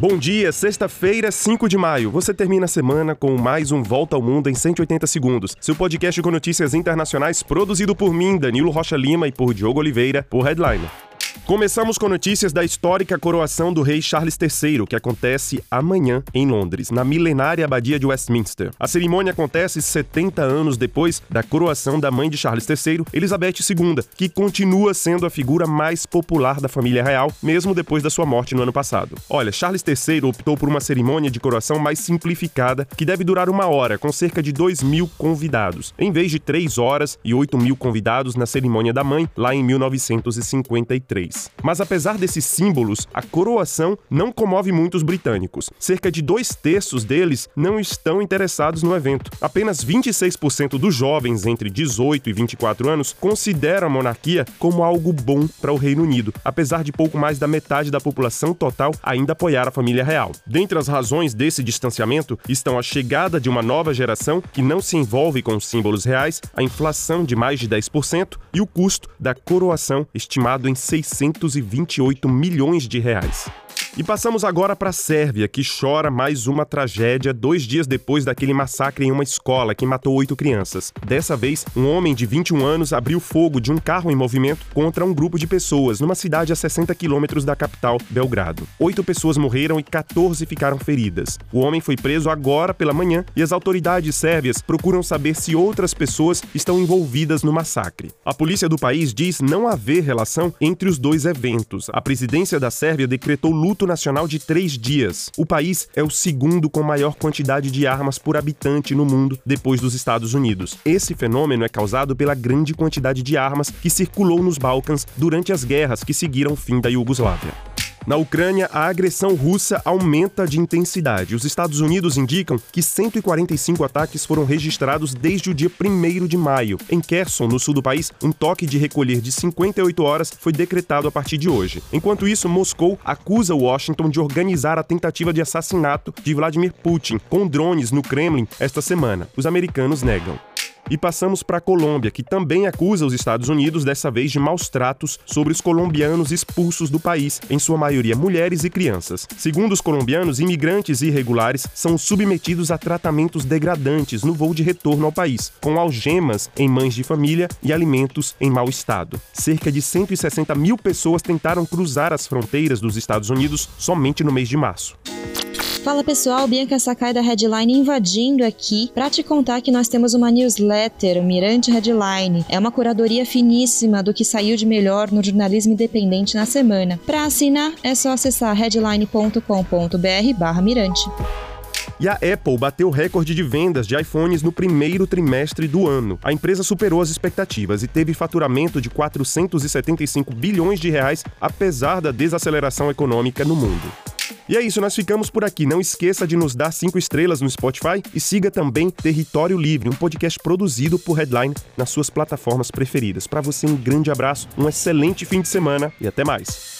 Bom dia, sexta-feira, 5 de maio. Você termina a semana com mais um Volta ao Mundo em 180 segundos. Seu podcast com notícias internacionais produzido por mim, Danilo Rocha Lima e por Diogo Oliveira, por Headline. Começamos com notícias da histórica coroação do rei Charles III, que acontece amanhã em Londres, na milenária abadia de Westminster. A cerimônia acontece 70 anos depois da coroação da mãe de Charles III, Elizabeth II, que continua sendo a figura mais popular da família real, mesmo depois da sua morte no ano passado. Olha, Charles III optou por uma cerimônia de coroação mais simplificada, que deve durar uma hora, com cerca de 2 mil convidados, em vez de 3 horas e 8 mil convidados na cerimônia da mãe, lá em 1953. Mas apesar desses símbolos, a coroação não comove muitos britânicos. Cerca de dois terços deles não estão interessados no evento. Apenas 26% dos jovens entre 18 e 24 anos consideram a monarquia como algo bom para o Reino Unido, apesar de pouco mais da metade da população total ainda apoiar a família real. Dentre as razões desse distanciamento estão a chegada de uma nova geração que não se envolve com os símbolos reais, a inflação de mais de 10% e o custo da coroação estimado em 600 228 milhões de reais. E passamos agora para a Sérvia, que chora mais uma tragédia dois dias depois daquele massacre em uma escola que matou oito crianças. Dessa vez, um homem de 21 anos abriu fogo de um carro em movimento contra um grupo de pessoas numa cidade a 60 quilômetros da capital, Belgrado. Oito pessoas morreram e 14 ficaram feridas. O homem foi preso agora pela manhã e as autoridades sérvias procuram saber se outras pessoas estão envolvidas no massacre. A polícia do país diz não haver relação entre os dois eventos. A presidência da Sérvia decretou luto nacional de três dias. O país é o segundo com maior quantidade de armas por habitante no mundo, depois dos Estados Unidos. Esse fenômeno é causado pela grande quantidade de armas que circulou nos Balcãs durante as guerras que seguiram o fim da Iugoslávia. Na Ucrânia, a agressão russa aumenta de intensidade. Os Estados Unidos indicam que 145 ataques foram registrados desde o dia 1 de maio. Em Kherson, no sul do país, um toque de recolher de 58 horas foi decretado a partir de hoje. Enquanto isso, Moscou acusa Washington de organizar a tentativa de assassinato de Vladimir Putin com drones no Kremlin esta semana. Os americanos negam. E passamos para a Colômbia, que também acusa os Estados Unidos, dessa vez, de maus tratos sobre os colombianos expulsos do país, em sua maioria mulheres e crianças. Segundo os colombianos, imigrantes irregulares são submetidos a tratamentos degradantes no voo de retorno ao país, com algemas em mães de família e alimentos em mau estado. Cerca de 160 mil pessoas tentaram cruzar as fronteiras dos Estados Unidos somente no mês de março. Fala pessoal, Bianca Sakai da Headline invadindo aqui para te contar que nós temos uma newsletter, o Mirante Headline. É uma curadoria finíssima do que saiu de melhor no jornalismo independente na semana. Para assinar é só acessar headline.com.br/mirante. E a Apple bateu recorde de vendas de iPhones no primeiro trimestre do ano. A empresa superou as expectativas e teve faturamento de 475 bilhões de reais, apesar da desaceleração econômica no mundo. E é isso, nós ficamos por aqui. Não esqueça de nos dar cinco estrelas no Spotify e siga também Território Livre, um podcast produzido por Headline nas suas plataformas preferidas. Para você, um grande abraço, um excelente fim de semana e até mais.